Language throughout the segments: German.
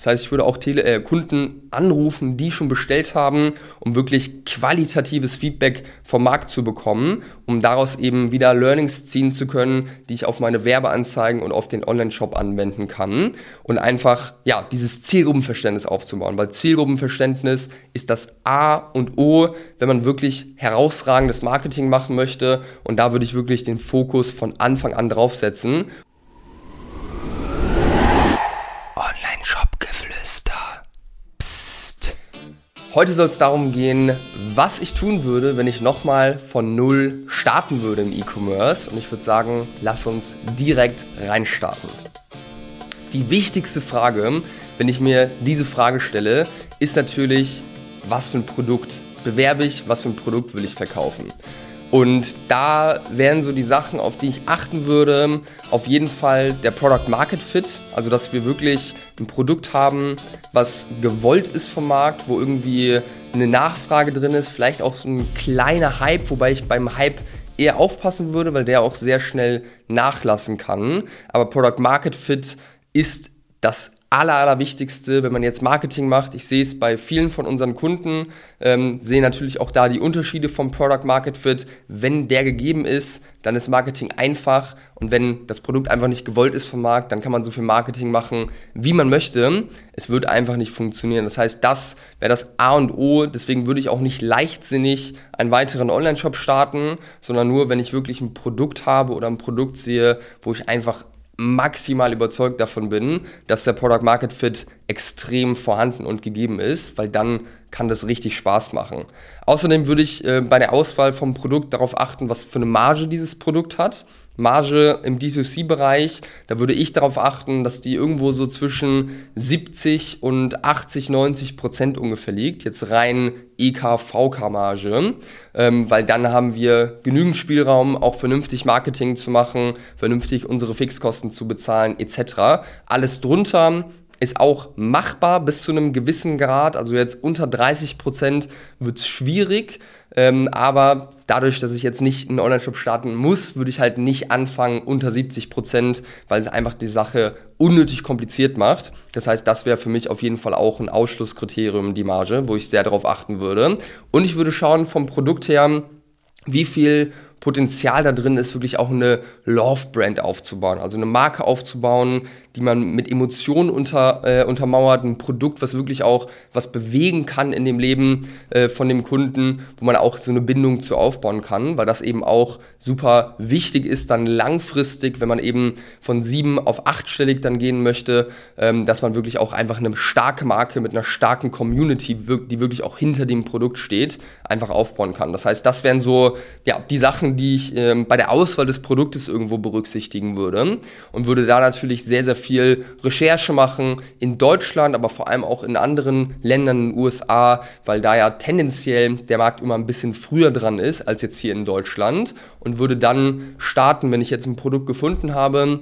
Das heißt, ich würde auch Tele äh, Kunden anrufen, die schon bestellt haben, um wirklich qualitatives Feedback vom Markt zu bekommen, um daraus eben wieder Learnings ziehen zu können, die ich auf meine Werbeanzeigen und auf den Online-Shop anwenden kann. Und einfach ja dieses Zielgruppenverständnis aufzubauen, weil Zielgruppenverständnis ist das A und O, wenn man wirklich herausragendes Marketing machen möchte. Und da würde ich wirklich den Fokus von Anfang an draufsetzen. Heute soll es darum gehen, was ich tun würde, wenn ich nochmal von Null starten würde im E-Commerce. Und ich würde sagen, lass uns direkt reinstarten. Die wichtigste Frage, wenn ich mir diese Frage stelle, ist natürlich, was für ein Produkt bewerbe ich, was für ein Produkt will ich verkaufen. Und da wären so die Sachen, auf die ich achten würde, auf jeden Fall der Product Market Fit, also dass wir wirklich ein Produkt haben, was gewollt ist vom Markt, wo irgendwie eine Nachfrage drin ist, vielleicht auch so ein kleiner Hype, wobei ich beim Hype eher aufpassen würde, weil der auch sehr schnell nachlassen kann. Aber Product Market Fit ist das aller, allerwichtigste, wenn man jetzt Marketing macht. Ich sehe es bei vielen von unseren Kunden, ähm, sehe natürlich auch da die Unterschiede vom Product Market Fit. Wenn der gegeben ist, dann ist Marketing einfach und wenn das Produkt einfach nicht gewollt ist vom Markt, dann kann man so viel Marketing machen, wie man möchte. Es wird einfach nicht funktionieren. Das heißt, das wäre das A und O. Deswegen würde ich auch nicht leichtsinnig einen weiteren Online-Shop starten, sondern nur, wenn ich wirklich ein Produkt habe oder ein Produkt sehe, wo ich einfach maximal überzeugt davon bin, dass der Product Market Fit extrem vorhanden und gegeben ist, weil dann kann das richtig Spaß machen. Außerdem würde ich äh, bei der Auswahl vom Produkt darauf achten, was für eine Marge dieses Produkt hat. Marge im D2C-Bereich, da würde ich darauf achten, dass die irgendwo so zwischen 70 und 80, 90 Prozent ungefähr liegt. Jetzt rein EK-VK-Marge, ähm, weil dann haben wir genügend Spielraum, auch vernünftig Marketing zu machen, vernünftig unsere Fixkosten zu bezahlen etc. Alles drunter ist auch machbar bis zu einem gewissen Grad. Also jetzt unter 30 Prozent wird es schwierig. Ähm, aber dadurch, dass ich jetzt nicht einen Online-Shop starten muss, würde ich halt nicht anfangen unter 70 Prozent, weil es einfach die Sache unnötig kompliziert macht. Das heißt, das wäre für mich auf jeden Fall auch ein Ausschlusskriterium, die Marge, wo ich sehr darauf achten würde. Und ich würde schauen vom Produkt her, wie viel Potenzial da drin ist, wirklich auch eine Love-Brand aufzubauen, also eine Marke aufzubauen, die man mit Emotionen unter, äh, untermauert, ein Produkt, was wirklich auch was bewegen kann in dem Leben äh, von dem Kunden, wo man auch so eine Bindung zu aufbauen kann, weil das eben auch super wichtig ist, dann langfristig, wenn man eben von sieben auf achtstellig dann gehen möchte, ähm, dass man wirklich auch einfach eine starke Marke mit einer starken Community, die wirklich auch hinter dem Produkt steht, einfach aufbauen kann. Das heißt, das wären so ja, die Sachen, die ich ähm, bei der Auswahl des Produktes irgendwo berücksichtigen würde und würde da natürlich sehr, sehr viel Recherche machen in Deutschland, aber vor allem auch in anderen Ländern, in den USA, weil da ja tendenziell der Markt immer ein bisschen früher dran ist als jetzt hier in Deutschland und würde dann starten, wenn ich jetzt ein Produkt gefunden habe,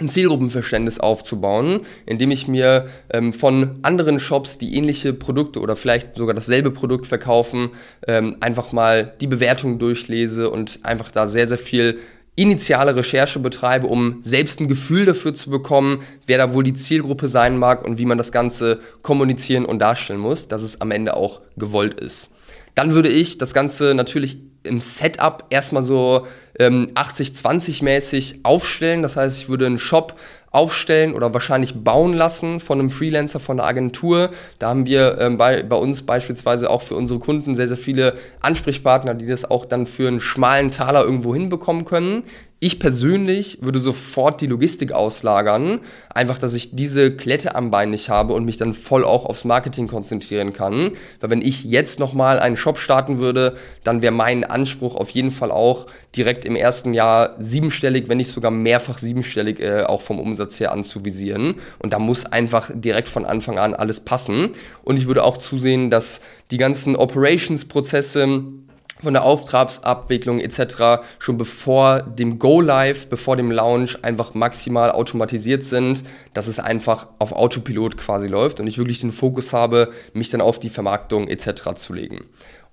ein Zielgruppenverständnis aufzubauen, indem ich mir ähm, von anderen Shops, die ähnliche Produkte oder vielleicht sogar dasselbe Produkt verkaufen, ähm, einfach mal die Bewertung durchlese und einfach da sehr, sehr viel initiale Recherche betreibe, um selbst ein Gefühl dafür zu bekommen, wer da wohl die Zielgruppe sein mag und wie man das Ganze kommunizieren und darstellen muss, dass es am Ende auch gewollt ist. Dann würde ich das Ganze natürlich im Setup erstmal so ähm, 80-20 mäßig aufstellen. Das heißt, ich würde einen Shop aufstellen oder wahrscheinlich bauen lassen von einem Freelancer, von einer Agentur. Da haben wir ähm, bei, bei uns beispielsweise auch für unsere Kunden sehr, sehr viele Ansprechpartner, die das auch dann für einen schmalen Taler irgendwo hinbekommen können. Ich persönlich würde sofort die Logistik auslagern, einfach, dass ich diese Klette am Bein nicht habe und mich dann voll auch aufs Marketing konzentrieren kann. Weil wenn ich jetzt nochmal einen Shop starten würde, dann wäre mein Anspruch auf jeden Fall auch direkt im ersten Jahr siebenstellig, wenn nicht sogar mehrfach siebenstellig äh, auch vom Umsatz her anzuvisieren. Und da muss einfach direkt von Anfang an alles passen. Und ich würde auch zusehen, dass die ganzen Operations-Prozesse von der Auftragsabwicklung etc. schon bevor dem Go Live, bevor dem Launch einfach maximal automatisiert sind, dass es einfach auf Autopilot quasi läuft und ich wirklich den Fokus habe, mich dann auf die Vermarktung etc. zu legen.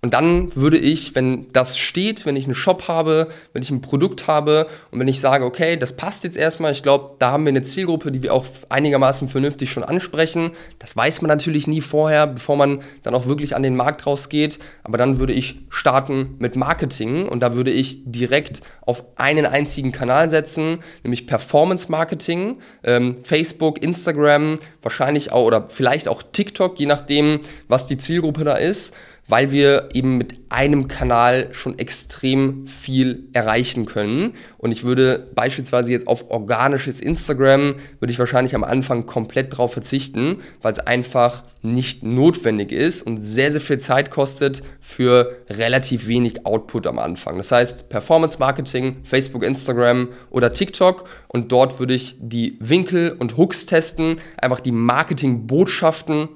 Und dann würde ich, wenn das steht, wenn ich einen Shop habe, wenn ich ein Produkt habe und wenn ich sage, okay, das passt jetzt erstmal, ich glaube, da haben wir eine Zielgruppe, die wir auch einigermaßen vernünftig schon ansprechen. Das weiß man natürlich nie vorher, bevor man dann auch wirklich an den Markt rausgeht. Aber dann würde ich starten mit Marketing und da würde ich direkt auf einen einzigen Kanal setzen, nämlich Performance Marketing, ähm, Facebook, Instagram, wahrscheinlich auch oder vielleicht auch TikTok, je nachdem, was die Zielgruppe da ist weil wir eben mit einem Kanal schon extrem viel erreichen können. Und ich würde beispielsweise jetzt auf organisches Instagram, würde ich wahrscheinlich am Anfang komplett drauf verzichten, weil es einfach nicht notwendig ist und sehr, sehr viel Zeit kostet für relativ wenig Output am Anfang. Das heißt, Performance Marketing, Facebook, Instagram oder TikTok und dort würde ich die Winkel und Hooks testen, einfach die Marketing-Botschaften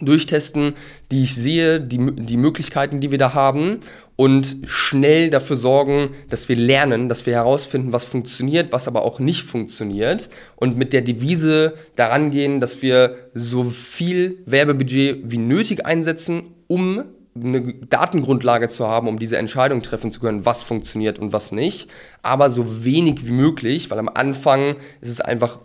durchtesten, die ich sehe, die, die Möglichkeiten, die wir da haben und schnell dafür sorgen, dass wir lernen, dass wir herausfinden, was funktioniert, was aber auch nicht funktioniert und mit der Devise daran gehen, dass wir so viel Werbebudget wie nötig einsetzen, um eine Datengrundlage zu haben, um diese Entscheidung treffen zu können, was funktioniert und was nicht, aber so wenig wie möglich, weil am Anfang ist es einfach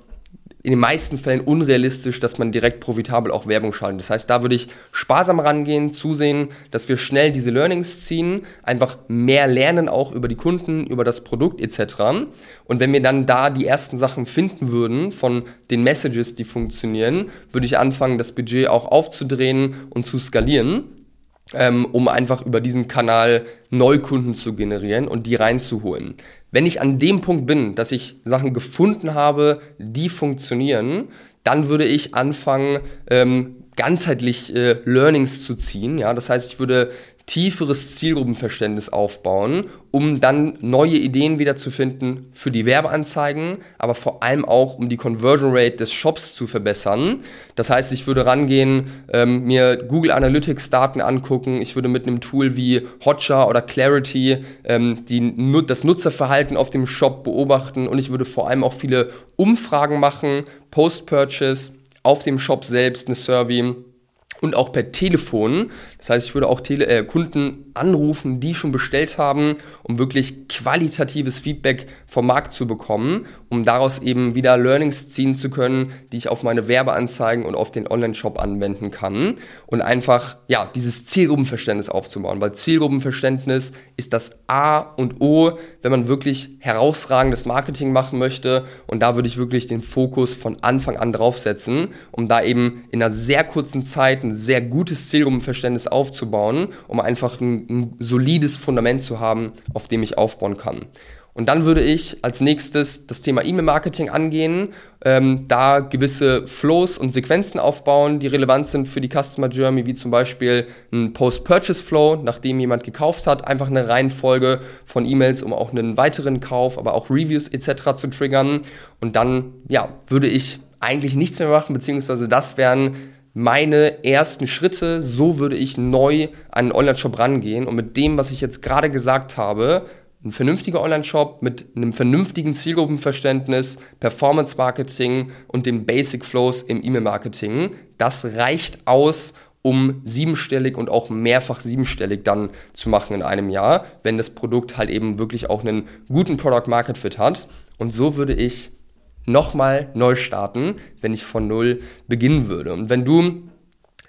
in den meisten Fällen unrealistisch, dass man direkt profitabel auch Werbung schaltet. Das heißt, da würde ich sparsam rangehen, zusehen, dass wir schnell diese Learnings ziehen, einfach mehr lernen auch über die Kunden, über das Produkt etc. Und wenn wir dann da die ersten Sachen finden würden von den Messages, die funktionieren, würde ich anfangen, das Budget auch aufzudrehen und zu skalieren ähm, um einfach über diesen Kanal Neukunden zu generieren und die reinzuholen. Wenn ich an dem Punkt bin, dass ich Sachen gefunden habe, die funktionieren, dann würde ich anfangen, ähm, ganzheitlich äh, Learnings zu ziehen. Ja, das heißt, ich würde tieferes Zielgruppenverständnis aufbauen, um dann neue Ideen wieder zu finden für die Werbeanzeigen, aber vor allem auch, um die Conversion Rate des Shops zu verbessern. Das heißt, ich würde rangehen, ähm, mir Google Analytics Daten angucken, ich würde mit einem Tool wie Hotjar oder Clarity ähm, die, das Nutzerverhalten auf dem Shop beobachten. Und ich würde vor allem auch viele Umfragen machen, Post-Purchase, auf dem Shop selbst eine Survey und auch per Telefon. Das heißt, ich würde auch Tele äh, Kunden anrufen, die schon bestellt haben, um wirklich qualitatives Feedback vom Markt zu bekommen, um daraus eben wieder Learnings ziehen zu können, die ich auf meine Werbeanzeigen und auf den Online-Shop anwenden kann. Und einfach ja dieses Zielgruppenverständnis aufzubauen, weil Zielgruppenverständnis ist das A und O, wenn man wirklich herausragendes Marketing machen möchte. Und da würde ich wirklich den Fokus von Anfang an draufsetzen, um da eben in einer sehr kurzen Zeit ein sehr gutes Zielgruppenverständnis aufzubauen, um einfach ein, ein solides Fundament zu haben, auf dem ich aufbauen kann. Und dann würde ich als nächstes das Thema E-Mail-Marketing angehen, ähm, da gewisse Flows und Sequenzen aufbauen, die relevant sind für die Customer Journey, wie zum Beispiel ein Post-Purchase-Flow, nachdem jemand gekauft hat, einfach eine Reihenfolge von E-Mails, um auch einen weiteren Kauf, aber auch Reviews etc. zu triggern. Und dann, ja, würde ich eigentlich nichts mehr machen, beziehungsweise das wären meine ersten Schritte, so würde ich neu an einen Online-Shop rangehen und mit dem, was ich jetzt gerade gesagt habe, ein vernünftiger Online-Shop mit einem vernünftigen Zielgruppenverständnis, Performance-Marketing und den Basic Flows im E-Mail-Marketing, das reicht aus, um siebenstellig und auch mehrfach siebenstellig dann zu machen in einem Jahr, wenn das Produkt halt eben wirklich auch einen guten Product-Market-Fit hat. Und so würde ich nochmal neu starten, wenn ich von Null beginnen würde. Und wenn du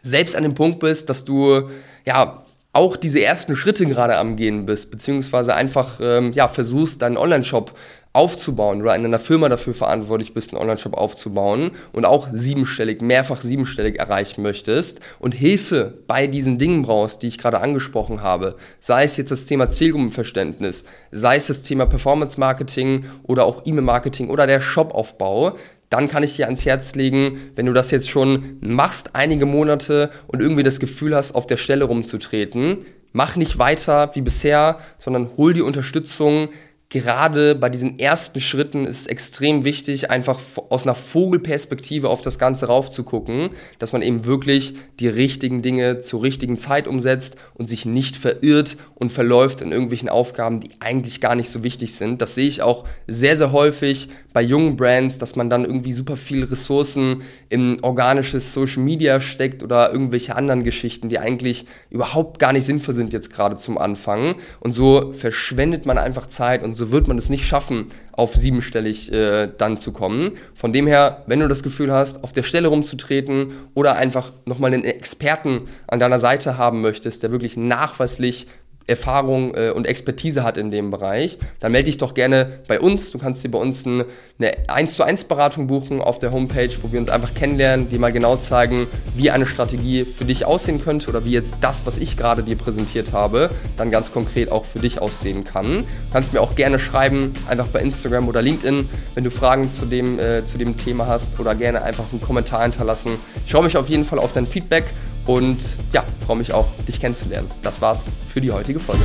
selbst an dem Punkt bist, dass du ja auch diese ersten Schritte gerade am Gehen bist, beziehungsweise einfach ähm, ja, versuchst, deinen Online-Shop aufzubauen oder in einer Firma dafür verantwortlich bist, einen Online-Shop aufzubauen und auch siebenstellig, mehrfach siebenstellig erreichen möchtest und Hilfe bei diesen Dingen brauchst, die ich gerade angesprochen habe, sei es jetzt das Thema Zielgruppenverständnis, sei es das Thema Performance-Marketing oder auch E-Mail-Marketing oder der Shopaufbau, dann kann ich dir ans Herz legen, wenn du das jetzt schon machst, einige Monate und irgendwie das Gefühl hast, auf der Stelle rumzutreten, mach nicht weiter wie bisher, sondern hol die Unterstützung gerade bei diesen ersten Schritten ist es extrem wichtig, einfach aus einer Vogelperspektive auf das Ganze raufzugucken, dass man eben wirklich die richtigen Dinge zur richtigen Zeit umsetzt und sich nicht verirrt und verläuft in irgendwelchen Aufgaben, die eigentlich gar nicht so wichtig sind. Das sehe ich auch sehr, sehr häufig bei jungen Brands, dass man dann irgendwie super viele Ressourcen in organisches Social Media steckt oder irgendwelche anderen Geschichten, die eigentlich überhaupt gar nicht sinnvoll sind jetzt gerade zum Anfang. Und so verschwendet man einfach Zeit und so wird man es nicht schaffen, auf siebenstellig äh, dann zu kommen. Von dem her, wenn du das Gefühl hast, auf der Stelle rumzutreten oder einfach nochmal einen Experten an deiner Seite haben möchtest, der wirklich nachweislich Erfahrung äh, und Expertise hat in dem Bereich, dann melde dich doch gerne bei uns. Du kannst dir bei uns ein, eine 1 zu 1 Beratung buchen auf der Homepage, wo wir uns einfach kennenlernen, dir mal genau zeigen, wie eine Strategie für dich aussehen könnte oder wie jetzt das, was ich gerade dir präsentiert habe, dann ganz konkret auch für dich aussehen kann. Du kannst mir auch gerne schreiben, einfach bei Instagram oder LinkedIn, wenn du Fragen zu dem, äh, zu dem Thema hast oder gerne einfach einen Kommentar hinterlassen. Ich freue mich auf jeden Fall auf dein Feedback und ja, freue mich auch, dich kennenzulernen. Das war's für die heutige Folge.